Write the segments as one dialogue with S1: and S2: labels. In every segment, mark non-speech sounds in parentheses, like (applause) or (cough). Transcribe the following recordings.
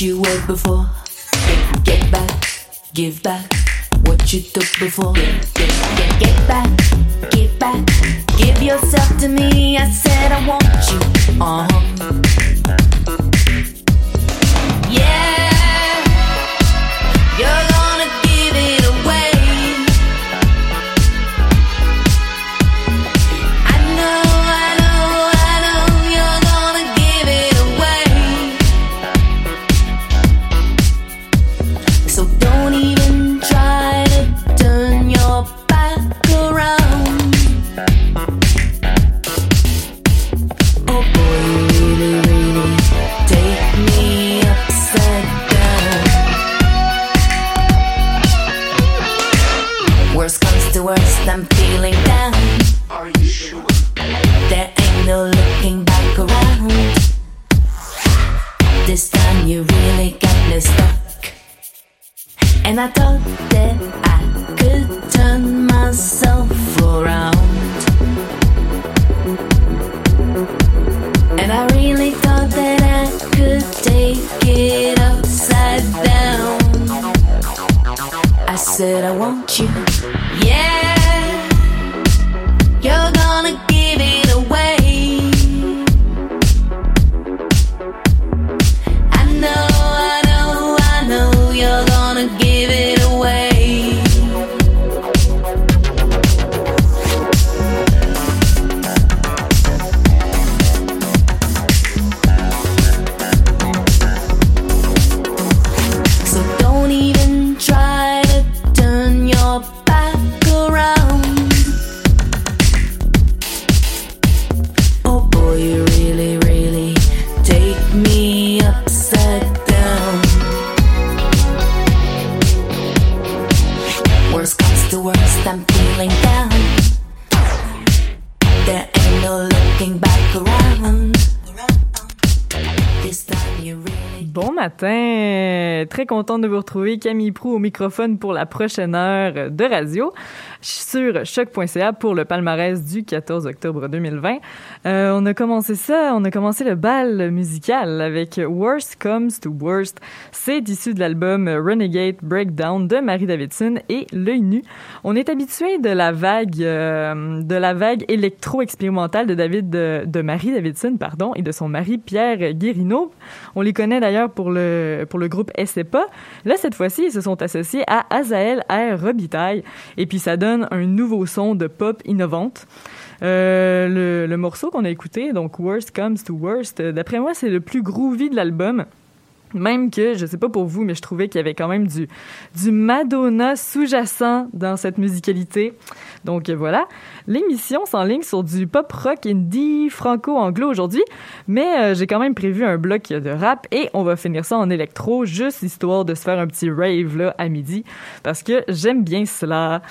S1: you were before. Get, get back, give back what you took before. Get, get, get back, give back, give yourself to me. I said I want you. Uh
S2: huh. Yeah. Très contente de vous retrouver. Camille Prou au microphone pour la prochaine heure de radio sur choc.ca pour le palmarès du 14 octobre 2020. Euh, on a commencé ça, on a commencé le bal musical avec Worst Comes to Worst. C'est issu de l'album Renegade Breakdown de Marie Davidson et L'œil nu. On est habitué de la vague, euh, de la vague électro-expérimentale de David, de, Marie Davidson, pardon, et de son mari Pierre Guérino. On les connaît d'ailleurs pour le, pour le groupe SEPA. Là, cette fois-ci, ils se sont associés à Azael R. Robitaille. Et puis, ça donne un nouveau son de pop innovante. Euh, le, morceau qu'on a écouté, donc Worst Comes to Worst, euh, d'après moi, c'est le plus groovy de l'album. Même que, je sais pas pour vous, mais je trouvais qu'il y avait quand même du, du Madonna sous-jacent dans cette musicalité. Donc euh, voilà. L'émission s'enligne sur du pop rock indie franco-anglo aujourd'hui, mais euh, j'ai quand même prévu un bloc de rap et on va finir ça en électro, juste histoire de se faire un petit rave là à midi, parce que j'aime bien cela.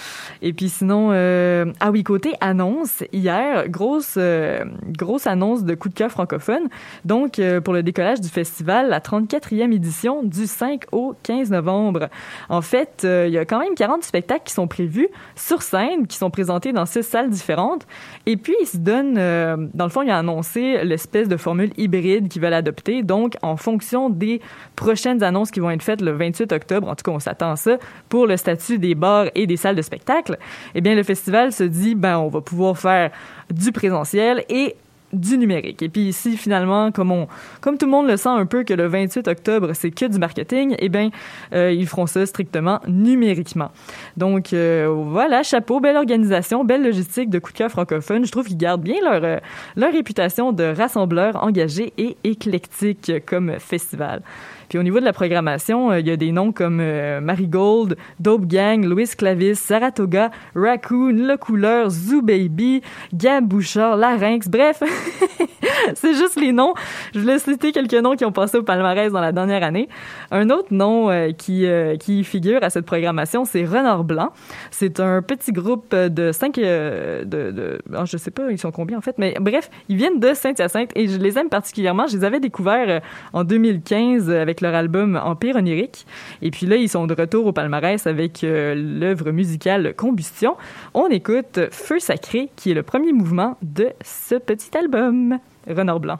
S2: Et puis sinon, euh, ah oui, côté annonce, hier, grosse, euh, grosse annonce de coup de cœur francophone. Donc, euh, pour le décollage du festival, la 34e édition du 5 au 15 novembre. En fait, il y a quand même 40 spectacles qui sont prévus sur scène, qui sont présentés dans six salles différentes. Et puis, il se donne, euh, dans le fond, il a annoncé l'espèce de formule hybride qu'ils veulent adopter. Donc, en fonction des prochaines annonces qui vont être faites le 28 octobre, en tout cas, on s'attend à ça, pour le statut des bars et des salles de spectacle, eh bien, le festival se dit, ben, on va pouvoir faire du présentiel et du numérique. Et puis ici, finalement, comme, on, comme tout le monde le sent un peu que le 28 octobre, c'est que du marketing, eh bien, euh, ils feront ça strictement numériquement. Donc, euh, voilà, chapeau, belle organisation, belle logistique de coup de cœur francophone. Je trouve qu'ils gardent bien leur, euh, leur réputation de rassembleurs engagés et éclectiques comme festival. Puis au niveau de la programmation, euh, il y a des noms comme euh, Marigold, Dope Gang, Louis Clavis, Saratoga, Raccoon, Le Couleur, Zoo Baby, Gab Bouchard, Larynx, bref, (laughs) (laughs) c'est juste les noms. Je voulais citer quelques noms qui ont passé au palmarès dans la dernière année. Un autre nom euh, qui, euh, qui figure à cette programmation, c'est Renard Blanc. C'est un petit groupe de cinq... euh, de, ah, je sais pas, ils sont combien en fait, mais bref, ils viennent de Saint-Hyacinthe et je les aime particulièrement. Je les avais découverts euh, en 2015 avec leur album Empire onirique. Et puis là, ils sont de retour au palmarès avec l'œuvre musicale Combustion. On écoute Feu sacré, qui est le premier mouvement de ce petit album. Renard Blanc.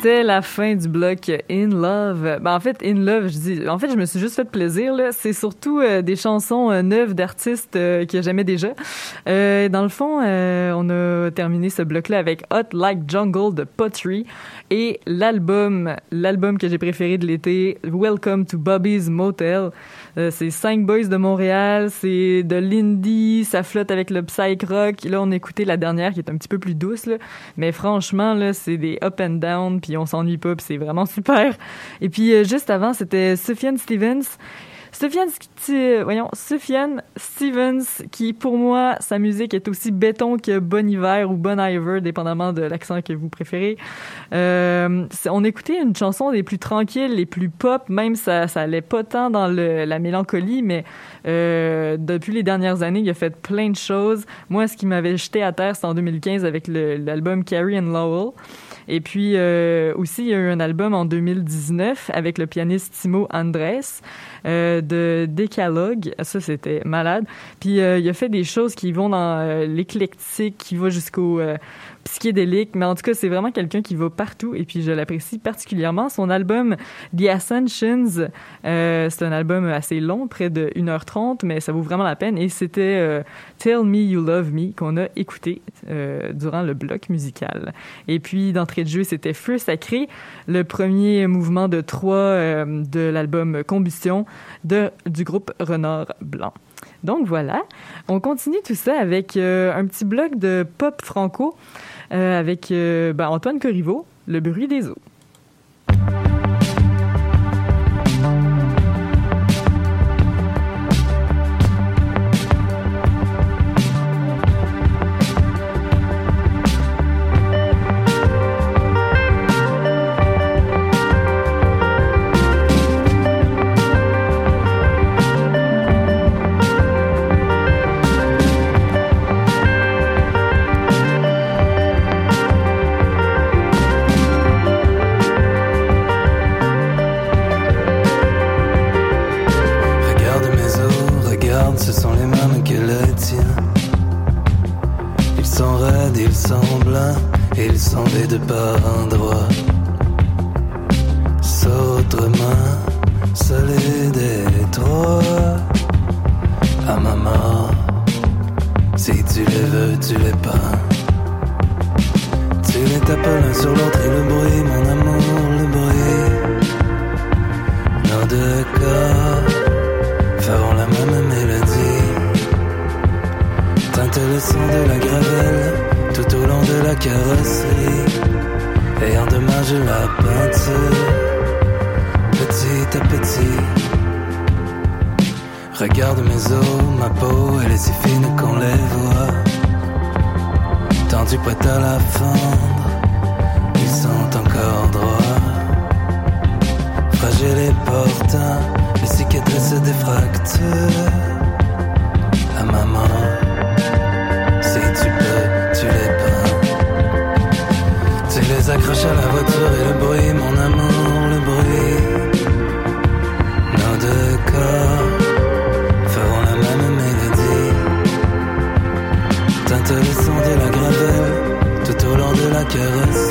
S2: C'était la fin du bloc In Love. Ben, en fait, In Love, je dis, en fait, je me suis juste fait plaisir. C'est surtout euh, des chansons euh, neuves d'artistes euh, que j'aimais déjà. Euh, dans le fond, on a terminé ce bloc-là avec Hot Like Jungle de Pottery et l'album, l'album que j'ai préféré de l'été, Welcome to Bobby's Motel. Euh, c'est cinq boys de Montréal, c'est de l'indie, ça flotte avec le psych rock. Là, on a écouté la dernière qui est un petit peu plus douce, mais franchement, là, c'est des up and down, puis on s'ennuie pas, puis c'est vraiment (laughs) super. Et puis euh, juste avant, c'était Sufjan Stevens. Sti- voyons, Stevens, qui pour moi, sa musique est aussi béton que Bon Hiver ou Bon Iver, dépendamment de l'accent que vous préférez. Euh, on écoutait une chanson des plus tranquilles, les plus pop, même ça, ça allait pas tant dans le, la mélancolie, mais euh, depuis les dernières années, il a fait plein de choses. Moi, ce qui m'avait jeté à terre, c'est en 2015 avec l'album Carrie and Lowell. Et puis euh, aussi, il y a eu un album en 2019 avec le pianiste Timo Andrés euh, de Decalogue. Ça, c'était malade. Puis euh, il a fait des choses qui vont dans euh, l'éclectique, qui va jusqu'au euh, psychédélique. Mais en tout cas, c'est vraiment quelqu'un qui va partout. Et puis je l'apprécie particulièrement. Son album The Ascensions, euh, c'est un album assez long, près de 1h30, mais ça vaut vraiment la peine. Et c'était euh, Tell Me You Love Me qu'on a écouté euh, durant le bloc musical. Et puis d'entrée de jeu, c'était Feu Sacré, le premier mouvement de trois de l'album Combustion du groupe Renard Blanc. Donc voilà, on continue tout ça avec euh, un petit bloc de pop franco euh, avec euh, ben, Antoine Corriveau, Le bruit des eaux.
S3: La voiture et le bruit, mon amour, le bruit. Nos deux corps feront la même mélodie. Teinte le de la gravelle tout au long de la carrosserie.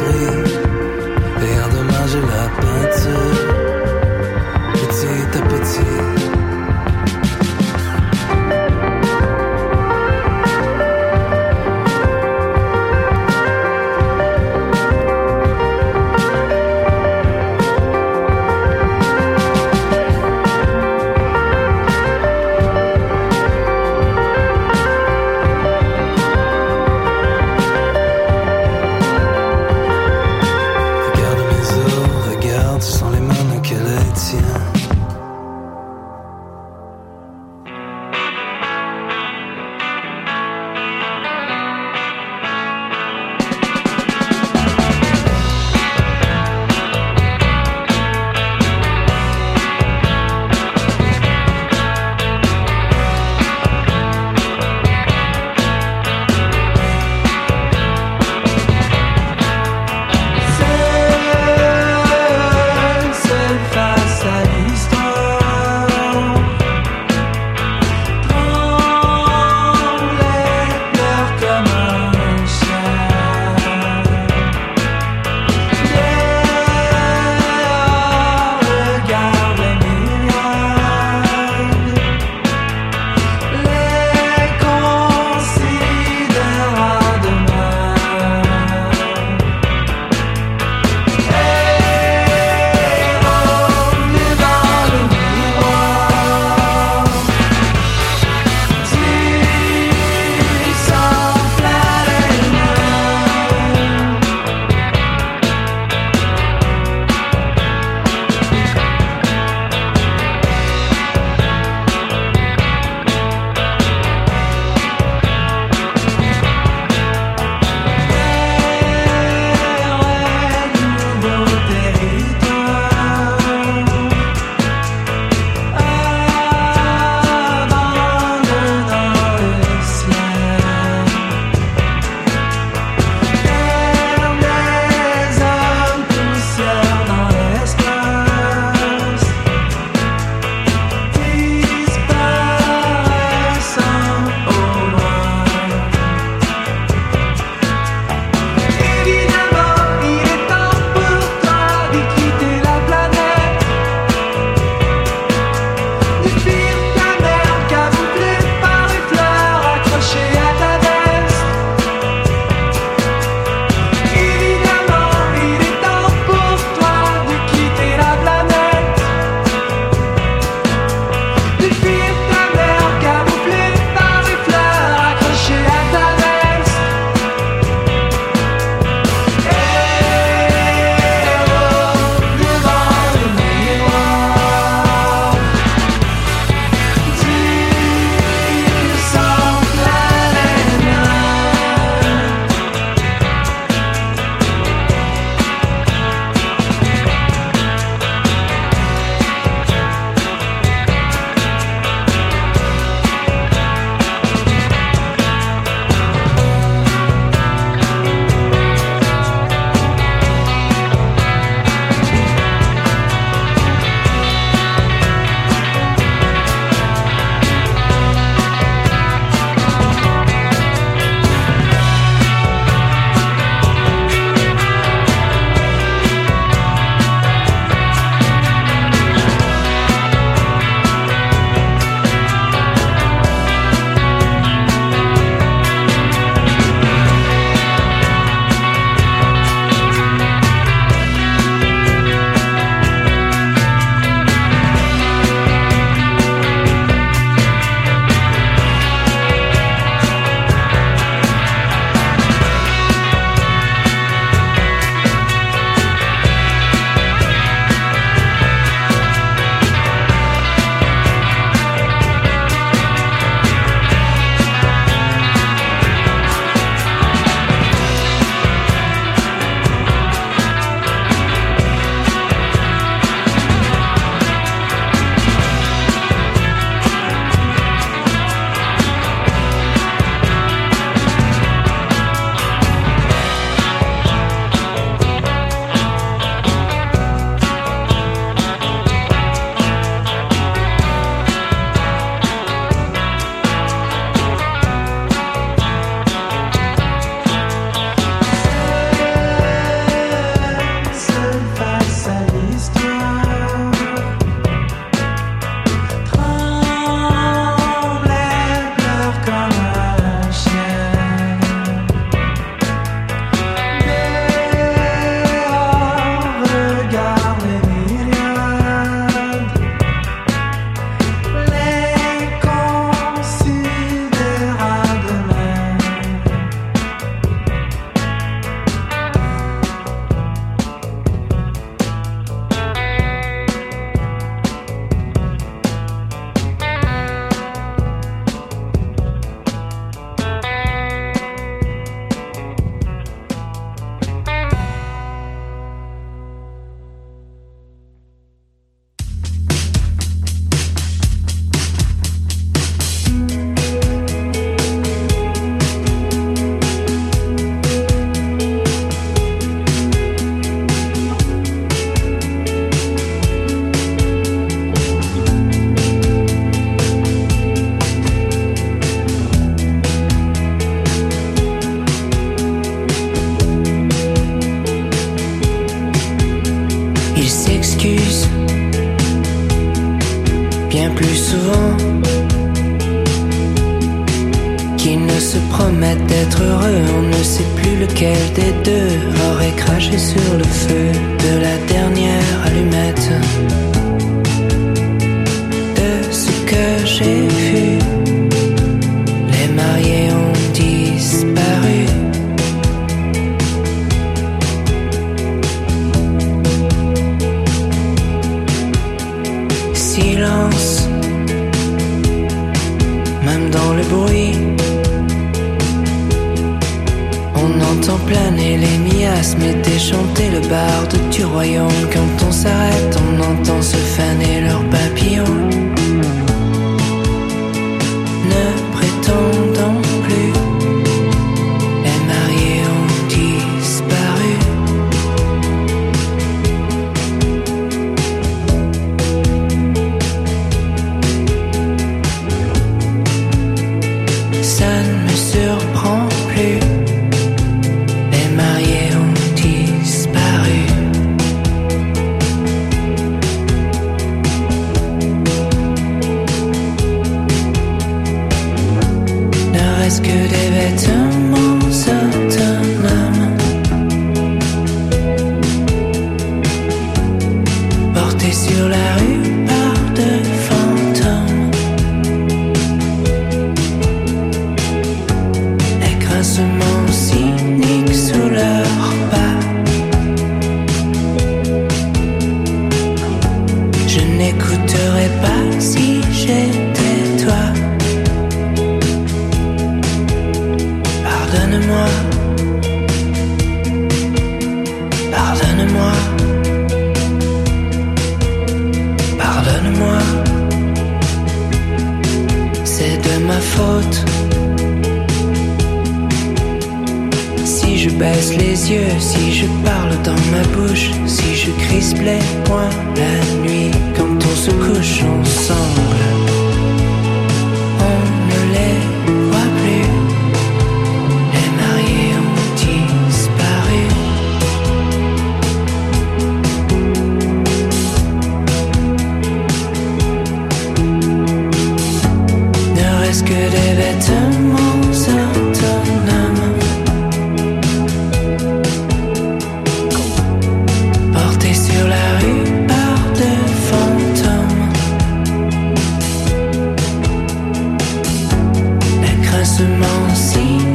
S4: Les grincements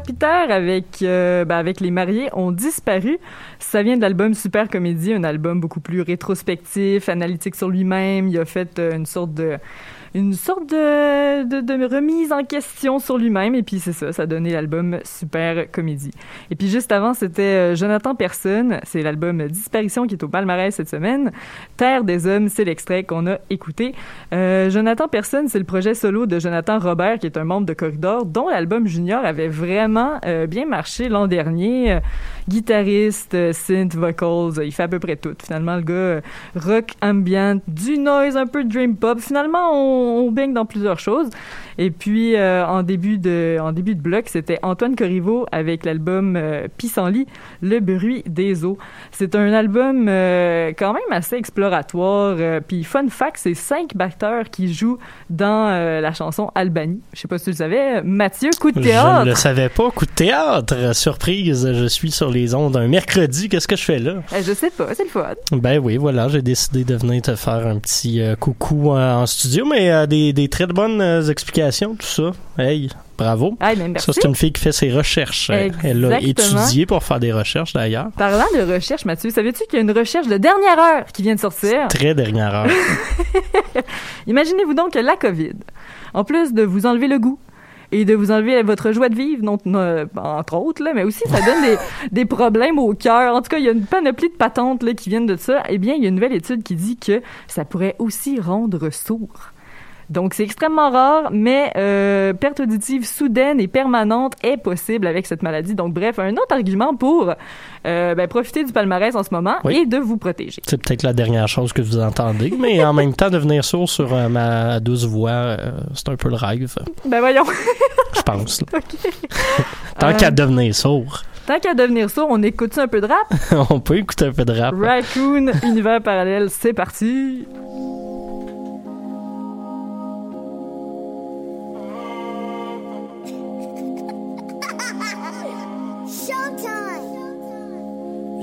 S2: Peter avec, euh, ben, avec Les Mariés ont disparu. Ça vient de l'album Super Comédie, un album beaucoup plus rétrospectif, analytique sur lui-même. Il a fait euh, une sorte de une sorte de, de, de remise en question sur lui-même et puis c'est ça, ça a donné l'album Super Comédie. Et puis juste avant, c'était euh, Jonathan Personne, c'est l'album Disparition qui est au palmarès cette semaine. Terre des hommes, c'est l'extrait qu'on a écouté. Euh, Jonathan Personne, c'est le projet solo de Jonathan Robert qui est un membre de Corridor dont l'album Junior avait vraiment euh, bien marché l'an dernier. Guitariste, euh, synth, vocals, euh, il fait à peu près tout. Finalement, le gars, euh, rock ambient, du noise, un peu dream pop. Finalement, on on baigne dans plusieurs choses. Et puis, euh, en début de en début de bloc, c'était Antoine Corriveau avec l'album euh, Pissenlit, Le bruit des eaux. C'est un album euh, quand même assez exploratoire. puis, fun fact, c'est cinq batteurs qui jouent dans la chanson Albanie. Je sais pas si tu le savais. Mathieu, coup de
S5: Je
S2: théâtre.
S5: ne le savais pas. Coup de théâtre. Surprise, je suis sur les ondes un mercredi. Qu'est-ce que je fais là?
S2: Euh, je sais pas, c'est le fun.
S5: Ben oui, voilà, j'ai décidé de venir te faire un petit euh, coucou euh, en studio, mais euh, des, des très bonnes euh, explications, tout ça. Hey, bravo.
S2: Ah, mais merci.
S5: Ça, c'est une fille qui fait ses recherches. Euh, Elle a
S2: Exactement.
S5: étudié pour faire des recherches, d'ailleurs.
S2: Parlant de recherche, Mathieu, savais-tu qu'il y a une recherche de dernière heure qui vient de sortir?
S5: Très dernière heure. (laughs)
S2: Imaginez-vous donc la COVID, en plus de vous enlever le goût et de vous enlever votre joie de vivre, non, euh, entre autres, là, mais aussi ça donne des, (laughs) des problèmes au cœur. En tout cas, il y a une panoplie de patentes là, qui viennent de ça. Eh bien, il y a une nouvelle étude qui dit que ça pourrait aussi rendre sourd. Donc, c'est extrêmement rare, mais euh, perte auditive soudaine et permanente est possible avec cette maladie. Donc, bref, un autre argument pour euh, ben, profiter du palmarès en ce moment
S5: Oui.
S2: et de vous protéger.
S5: C'est peut-être la dernière chose que vous entendez, mais en même temps, devenir sourd sur euh, ma douce voix, c'est un peu le rêve,
S2: Ben voyons. (laughs)
S5: je pense. là. (laughs) Tant qu'à devenir sourd,
S2: Tant qu'à devenir sourd, on écoute un peu de rap? (laughs)
S5: on peut écouter un peu de rap.
S2: Raccoon, univers parallèle, c'est parti.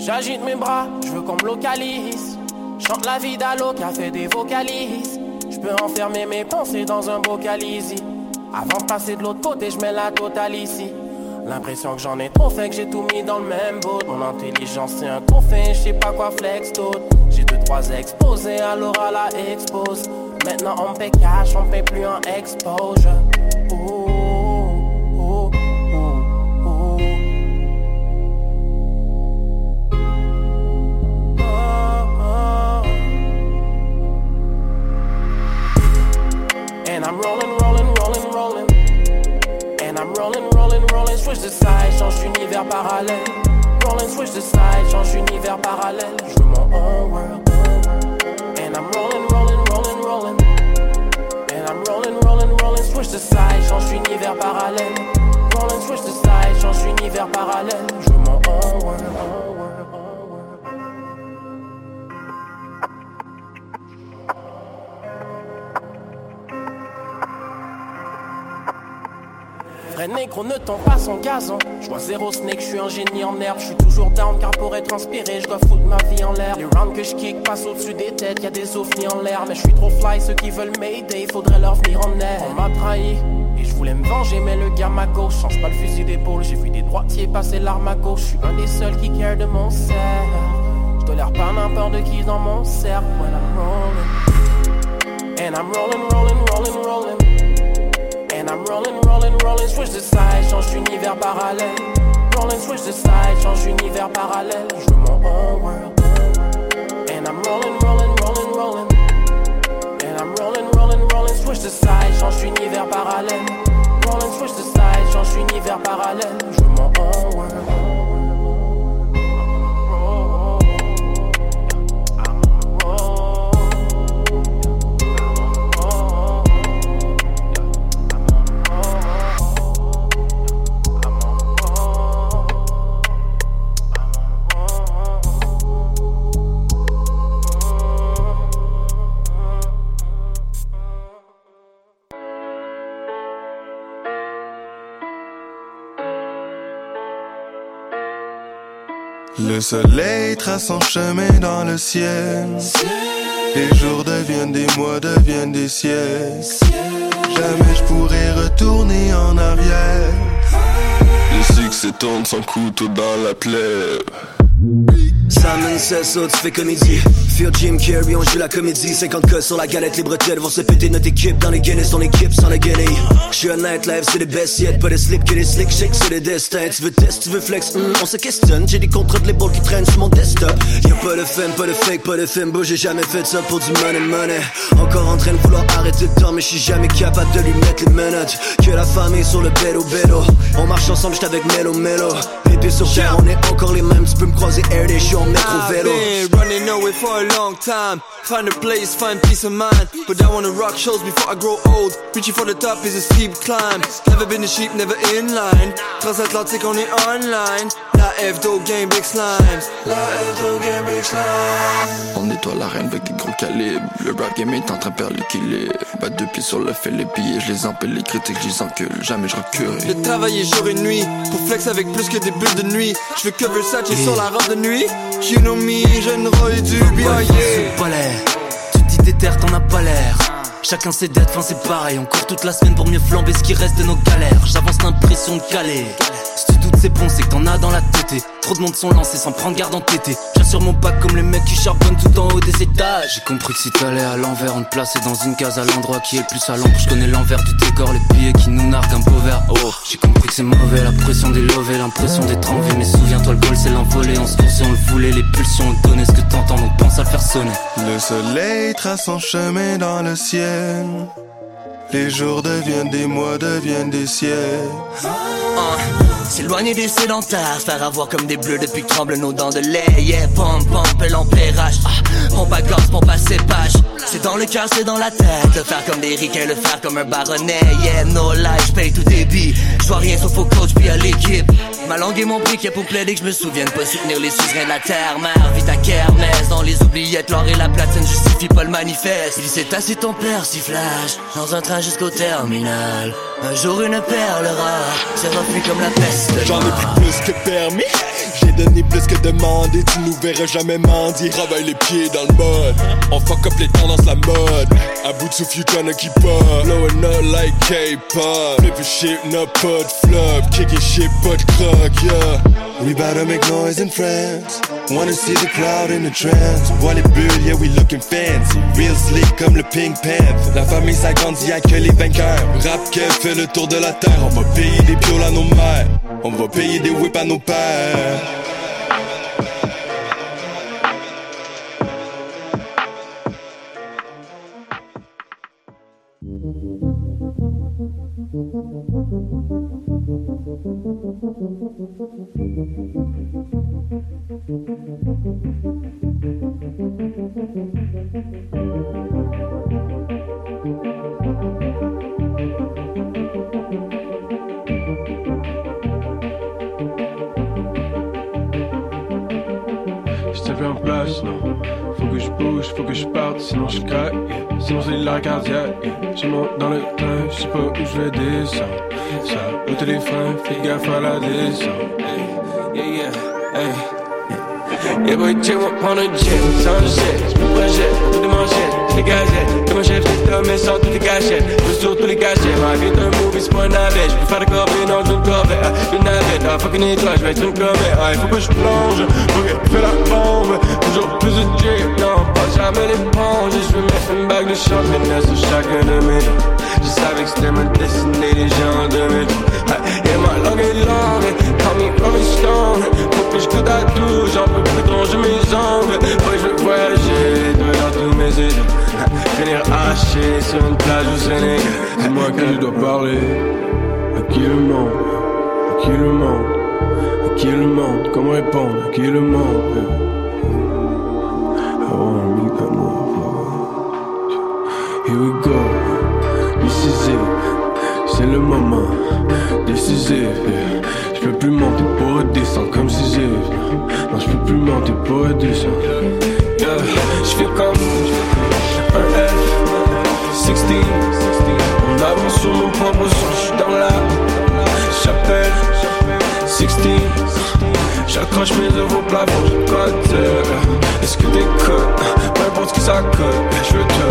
S6: J'agite mes bras, je veux qu'on me localise. Chante la vie d'Allo qui a fait des vocalises. Je peux enfermer mes pensées dans un bocal easy. Avant de passer de l'autre côté, je mets la totale ici. L'impression que j'en ai trop fait, que j'ai tout mis dans le même boat. Mon intelligence c'est un trophée, je sais pas quoi flex d'autre. J'ai deux trois exposés, alors à la expose. Maintenant on paie cash, on paie plus en exposure. Switch the side, change d'univers parallèle. Rolling, switch the side, change d'univers parallèle. Je veux mon own world. And I'm rolling, rolling, rolling, rolling. And I'm rolling, rolling, rolling. Switch the side, change d'univers parallèle. Rolling, switch the side, change d'univers parallèle. Je veux mon own world. Vrai négro ne tend pas son gazon. Je vois zéro snake, je suis un génie en herbe. Je suis toujours down car pour être inspiré, je dois foutre ma vie en l'air. Les rounds que je kick passent au-dessus des têtes, y a des ovnis en l'air. Mais je suis trop fly, ceux qui veulent m'aider, faudrait leur venir en aide. On m'a trahi. Et je voulais me venger, mais le gars à gauche change pas le fusil d'épaule. J'ai vu des droitiers passer l'arme à gauche. Je suis un des seuls qui care de mon cercle. Je tolère pas n'importe qui dans mon cercle. When I'm rolling. And I'm rolling, rolling, rolling, rolling. I'm rolling, rolling, rolling, switch the side, change d'univers parallèle. Rolling, switch the side, change d'univers parallèle. Je veux mon own world. And I'm rolling, rolling, rolling, rolling. And I'm rolling, rolling, rolling, switch the side, change d'univers parallèle. Rolling, switch the side, change d'univers parallèle. Je veux mon own world.
S7: Soleil trace son chemin dans le ciel. Les jours deviennent des mois, deviennent des siècles. Jamais je pourrai retourner en arrière. Le succès tourne son couteau dans la plaie.
S8: Simon says so, tu fais comédie. Fear Jim Carrey, on joue la comédie. 50 cas sur la galette, les bretelles vont se péter notre équipe. Dans les Guinness, ton équipe sans la guenille. J'suis un nightlife, c'est les best yet. Pas de slip que les slick shake, c'est le destin. Tu veux test, tu veux flex, hmm, on se questionne. J'ai des contrats de l'épaule qui traînent sur mon desktop. Y'a pas de femme, pas de fake, pas de film. J'ai jamais fait ça pour du money money. Encore en train de vouloir arrêter le temps, mais j'suis jamais capable de lui mettre les menottes. Que la famille sur le bédo bédo. On marche ensemble, j'suis avec Melo Melo. Pieds sur terre, on est encore les mêmes. Tu peux me croiser air des shows en métro
S9: I've
S8: vélo.
S9: been running away for a long time. Find a place, find peace of mind. But I wanna rock shows before I grow old. Reaching for the top is a steep climb. Never been a sheep, never in line. Transatlantique, on est online. La F Do Game Big Slimes. La F Do Game Big Slimes.
S10: On nettoie l'arène avec des gros calibres. Le rap game est en train de perdre l'équilibre. Bat deux pieds sur le fait, les billets, je les empile, les critiques, je les encule. Jamais je recule.
S9: J'ai travaillé jour et nuit pour flex avec plus que des bulles de nuit. Je veux que Versace sur la robe de nuit. You know me, jeune Roy du bien, yeah.
S11: Tu dis t'es terre, t'en as pas l'air. Chacun ses dettes, fin c'est pareil. On court toute la semaine pour mieux flamber ce qui reste de nos galères. J'avance l'impression de caler. Si tu doutes c'est bon, c'est que t'en as dans la tête. Trop de monde sont lancés sans prendre garde en tété. J'assure mon pack comme les mecs qui charbonnent tout en haut des étages. J'ai compris que si t'allais à l'envers, on te plaçait dans une case à l'endroit qui est le plus à l'ombre. Je connais l'envers du décor, les pieds qui nous narguent un beau verre. Oh, j'ai compris que c'est mauvais, la pression des lovés, l'impression d'être en vie. Mais souviens-toi, le goal c'est l'envolé. On se forçait, on le voulait, les pulsions, on donnait ce que t'entends, donc pense à le faire sonner.
S7: Le soleil trace son chemin dans le ciel. Les jours deviennent des mois, deviennent des siècles.
S11: S'éloigner des sédentaires, faire avoir comme des bleus depuis que tremblent nos dents de lait. Yeah, pompe, pompe, l'empérage. Ah, pompe à gorge, pompe à cépage. C'est dans le cœur, c'est dans la tête. Le faire comme des ricains, le faire comme un baronnet. Yeah, no lie, j'paye tout débit. J'vois rien sauf au coach puis à l'équipe. Ma langue et mon briquet pour plaider que je me souvienne pas soutenir les suzerains de la terre. Mère, vite à kermesse. Dans les oubliettes, l'or et la platine justifie pas le manifeste. Il s'est assis ton père, sifflage. Dans un train jusqu'au terminal. Un jour une perle rare. C'est refus comme la peste.
S12: J'en ai pris plus que permis. J'ai donné plus que demandé. Tu nous verras jamais mendier. Travaille les pieds dans le mode. On fuck up les tendances, la mode. À bout de souffle, you tryna keep up. Blowing up like K-pop. Flip shit, no pas de flop. Kicking shit, pas de yeah.
S7: We to make noise in France. Wanna see the crowd in the trance. Vois les bulles, yeah, we looking fancy. Real sleek comme le Pink Panther. La famille s'agrandit, y'a que les vainqueurs. Rap qu'elle fait le tour de la terre. On va payer des pioles à nos mères. On va payer des whips à nos pères.
S13: Je te Faut que je bouge, faut que je parte, sinon je craque. Sinon c'est la cardiaque. yeah. Je monte dans le train, je sais pas où je vais descendre. Ça, au téléphone, fais gaffe à la descente. Yeah, boy, check up on a jet, sans jet, j'me projette, toutes les manchettes, les gazettes, comme un chef, c'est un mais sans toutes les gâchettes, je sur tous les gâchettes, ma vie est un movie, c'est pas une navette, j'peux faire le corvée, non, j'une corvette, ah, une navette, ah, fucking étoile, j'vais être une comète, ah, il faut que je plonge, faut que je fais la bombe, toujours plus de drip, non, pas jamais l'éponge, je veux mettre une bague de champagne sur chacun de mes je savais que c'était ma destinée, en 2000, ah, et ma langue est longue, call me Rolling Stone, faut que je goûte à tout, j'en peux plus ronger mes ongles, ouais, je veux voyager, dans tous mes états, finir haché sur une plage au Sénégal, dis-moi qui je dois parler, à qui le monde, à qui le monde, à qui le monde, comment répondre, à qui le monde, motherfucker. Here we go, le moment décisif. Je peux plus monter pour redescendre comme si j'ai. Non, je peux plus monter pour redescendre. Yeah. Je fais comme un F, 16. On avance sur mon propre son, je suis dans la chapelle. 16. J'accroche mes œuvres au plafond, cote. Est-ce que t'écoutes? Peu importe ce que ça coûte, je te.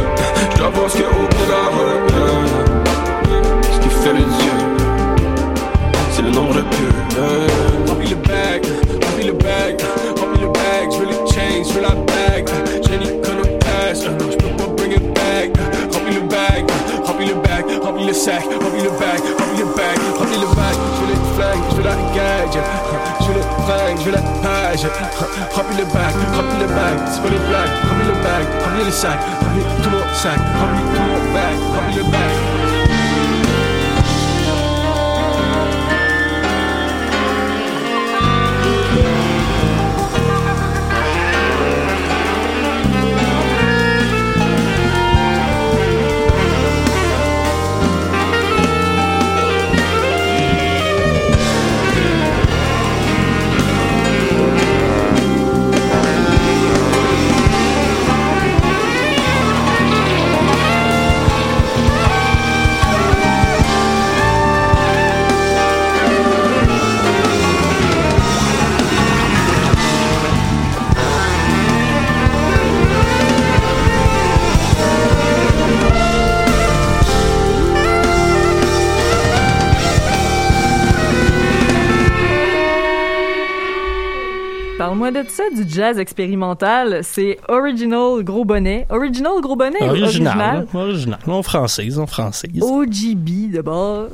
S2: Du jazz expérimental. C'est Original Gros Bonnet. Original Gros Bonnet ou
S5: Original. Original. En française, en française.
S2: OGB d'abord.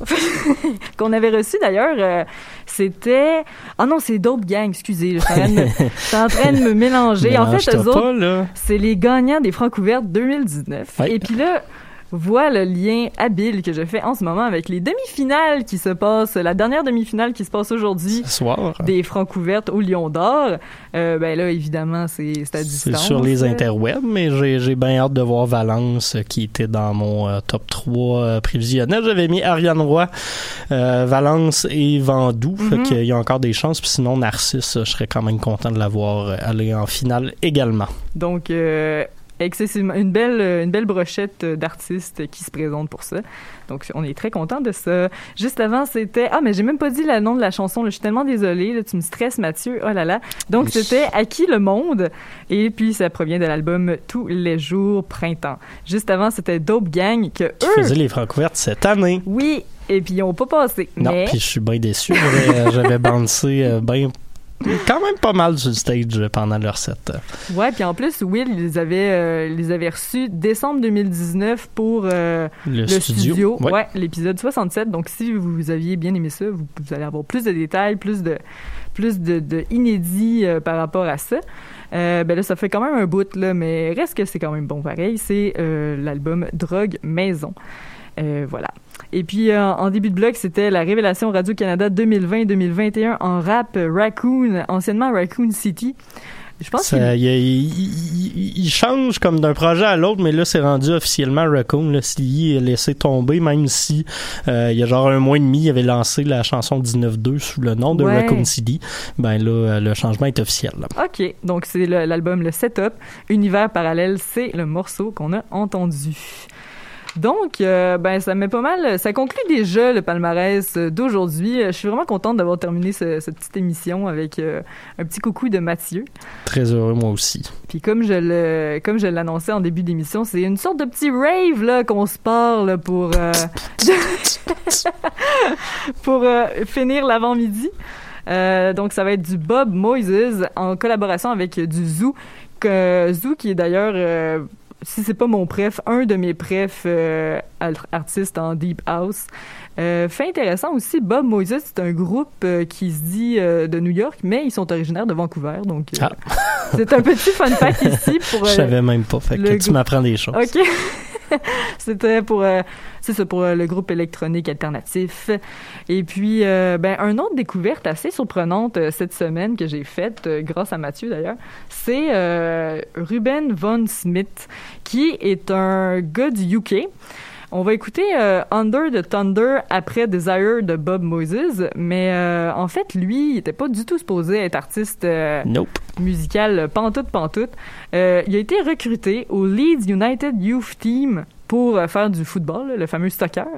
S2: (laughs) Qu'on avait reçu d'ailleurs. euh, c'était. Ah non, c'est Dope Gang, excusez. Je suis en train de me- en (laughs) mélanger. En fait, eux autres, c'est les gagnants des Francouvertes 2019.
S5: Ouais.
S2: Et puis là, vois le lien habile que je fais en ce moment avec les demi-finales qui se passent, la dernière demi-finale qui se passe aujourd'hui
S5: soir.
S2: des Francouvertes au Lion d'Or. Euh, ben là, évidemment, c'est c'est à
S5: C'est
S2: distance.
S5: sur les interwebs, mais j'ai bien hâte de voir Valence euh, qui était dans mon euh, top 3 euh, prévisionnel. J'avais mis Ariane Roy, Valence et Vendoux.
S2: Mhm.
S5: Fait qu'il y a encore des chances. Puis sinon, Narcisse, je serais quand même content de l'avoir aller en finale également.
S2: Donc, excessivement, une belle, euh, une belle brochette euh, d'artistes qui se présentent pour ça. Donc, on est très content de ça. Juste avant, c'était... Ah, mais j'ai même pas dit le nom de la chanson. là. Je suis tellement désolée. là. tu me stresses, Mathieu. Oh là là. Donc,
S5: Oui.
S2: c'était À qui le monde? Et puis, ça provient de l'album Tous les jours printemps. Juste avant, c'était Dope Gang que
S5: Qui
S2: eux...
S5: faisait les Francouvertes cette année.
S2: Oui, et puis ils ont pas passé.
S5: Non,
S2: mais...
S5: puis je suis bien déçu. J'avais euh, bouncé ben, quand même pas mal sur le stage pendant leur set.
S2: Ouais, puis en plus, Will, ils les avait, euh, les avait reçus décembre 2019 pour euh,
S5: Le studio, ouais.
S2: Ouais, l'épisode 67. Donc, si vous aviez bien aimé ça, vous, vous allez avoir plus de détails, plus de, plus de, de inédits euh, par rapport à ça. Euh, ben là, ça fait quand même un bout, là, mais reste que c'est quand même bon pareil. C'est euh, l'album Drogue Maison. Euh, voilà. Et puis, euh, en début de bloc, c'était la révélation Radio-Canada 2020-2021 en rap Raccoon, anciennement Raccoon City. Je pense qu'il
S5: il, il- change comme d'un projet à l'autre, mais là, c'est rendu officiellement Raccoon. Là, Slee est laissé tomber, même si euh, il y a genre un mois et demi, il avait lancé la chanson 19-2 sous le nom de
S2: Ouais.
S5: Raccoon City. Ben là, euh, le changement est officiel. là.
S2: OK, donc c'est le- l'album Le Setup. Univers parallèle, c'est le morceau qu'on a entendu. Donc, euh, ben, ça met pas mal. Ça conclut déjà le palmarès euh, d'aujourd'hui. Euh, Je suis vraiment contente d'avoir terminé ce- cette petite émission avec euh, un petit coucou de Mathieu.
S5: Très heureux, moi aussi.
S2: Puis comme je le, comme je l'annonçais en début d'émission, c'est une sorte de petit rave là qu'on se parle pour euh, (laughs) pour finir l'avant-midi. Donc ça va être du Bob Moises en collaboration avec du Zoo. Que, Zoo qui est d'ailleurs si c'est pas mon préf, un de mes préfs euh, artistes en deep house. Euh, fait intéressant aussi, Bob Moises, c'est un groupe euh, qui se dit euh, de New York, mais ils sont originaires de Vancouver, donc euh, c'est un petit fun fact ici pour. (laughs)
S5: Je
S2: euh,
S5: savais même pas. Fait que
S2: le
S5: tu m'apprends des choses.
S2: OK. (laughs) C'était pour, euh, ça, pour euh, le groupe électronique alternatif. Et puis, euh, ben, un autre découverte assez surprenante euh, cette semaine que j'ai faite, euh, grâce à Mathieu d'ailleurs, c'est Ruben Von Smith, qui est un gars du UK. On va écouter euh, Under the Thunder après Desire de Bob Moses, mais euh, en fait, lui, il était pas du tout supposé être artiste euh,
S5: Nope.
S2: musical pantoute pantoute. Euh, il a été recruté au Leeds United Youth Team pour euh, faire du football, le fameux soccer.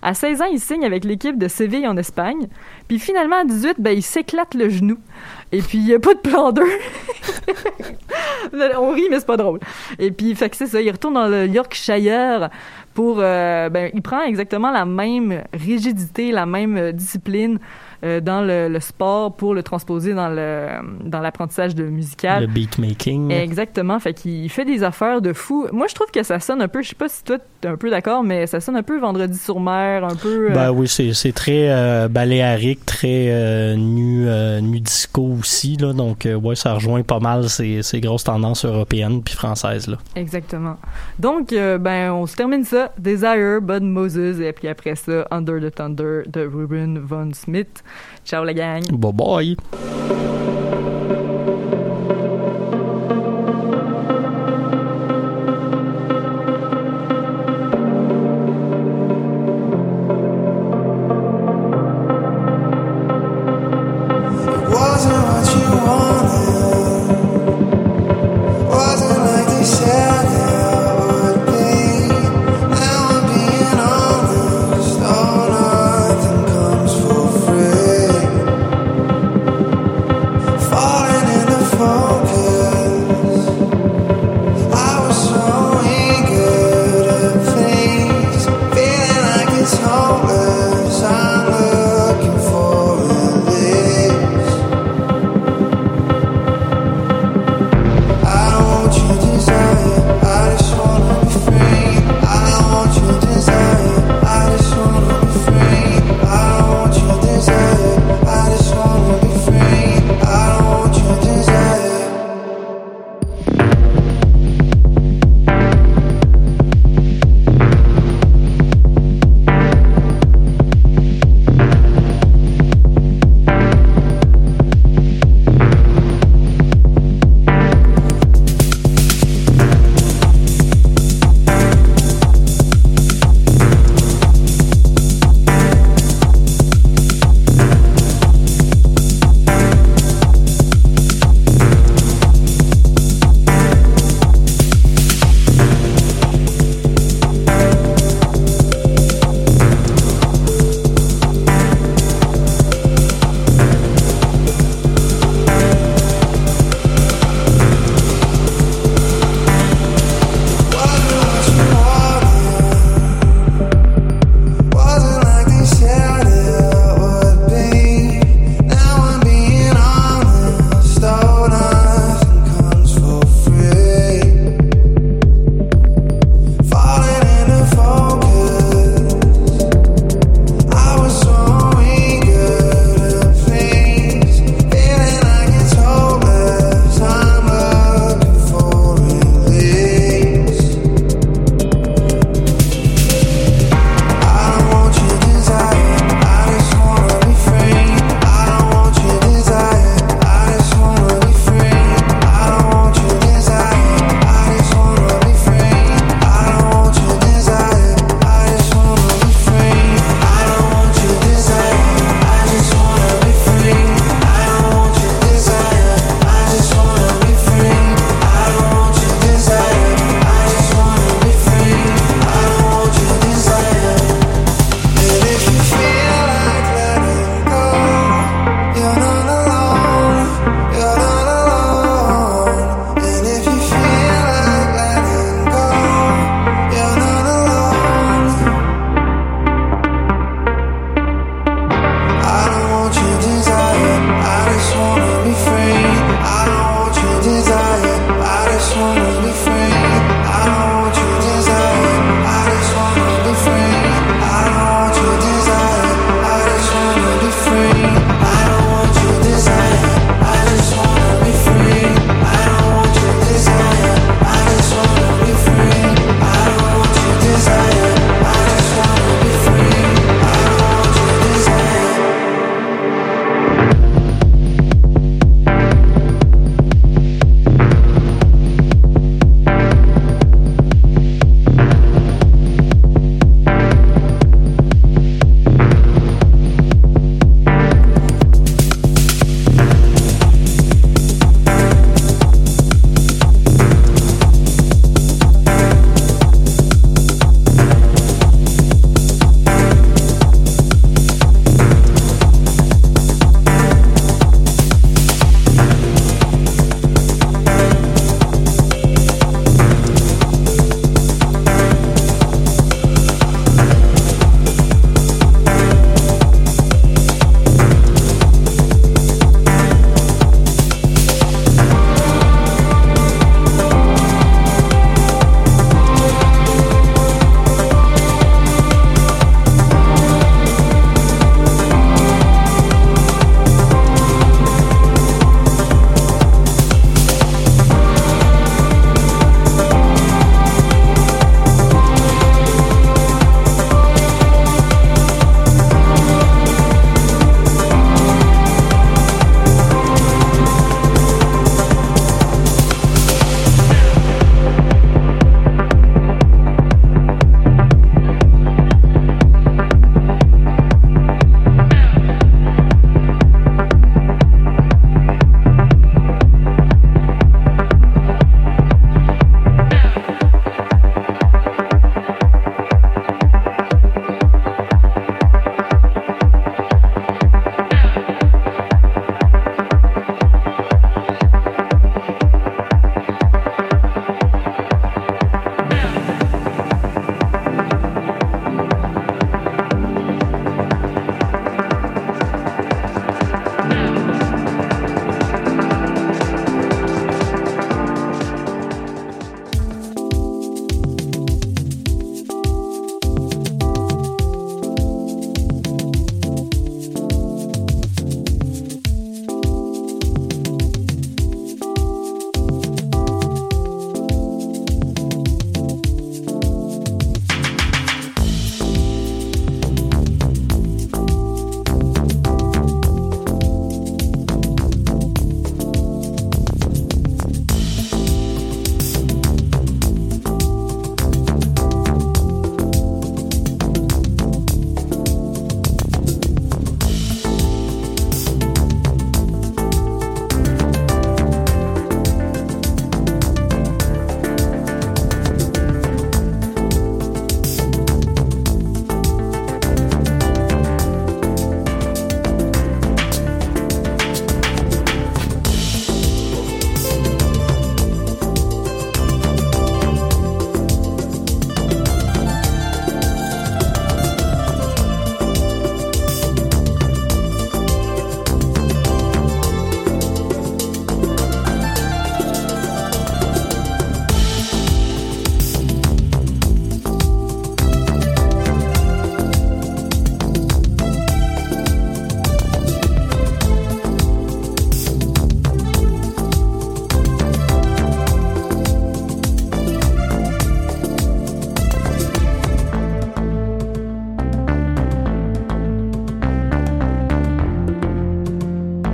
S2: À 16 ans, il signe avec l'équipe de Séville en Espagne. Puis finalement, à 18, ben, il s'éclate le genou. Et puis, il n'y a pas de plan 2. (laughs) On rit, mais c'est pas drôle. Et puis, fait que c'est ça, il retourne dans le Yorkshire pour... euh, ben, il prend exactement la même rigidité, la même euh, discipline euh, dans le, le sport pour le transposer dans le dans l'apprentissage de musical.
S5: Le beatmaking.
S2: Exactement. Fait qu'il fait des affaires de fou. Moi, je trouve que ça sonne un peu, je sais pas si toi t'es un peu d'accord, mais ça sonne un peu Vendredi sur mer, un peu. euh,
S5: Ben oui, c'est c'est très euh, baléarique, très euh, nu, nu disco aussi. Là, donc, ouais, ça rejoint pas mal ces, ces grosses tendances européennes puis françaises. Là.
S2: Exactement. Donc, ben, on se termine ça. Desire, Bud Moses, et puis après ça, Under the Thunder de Ruben Von Smith. Ciao la gang.
S5: Bye bye.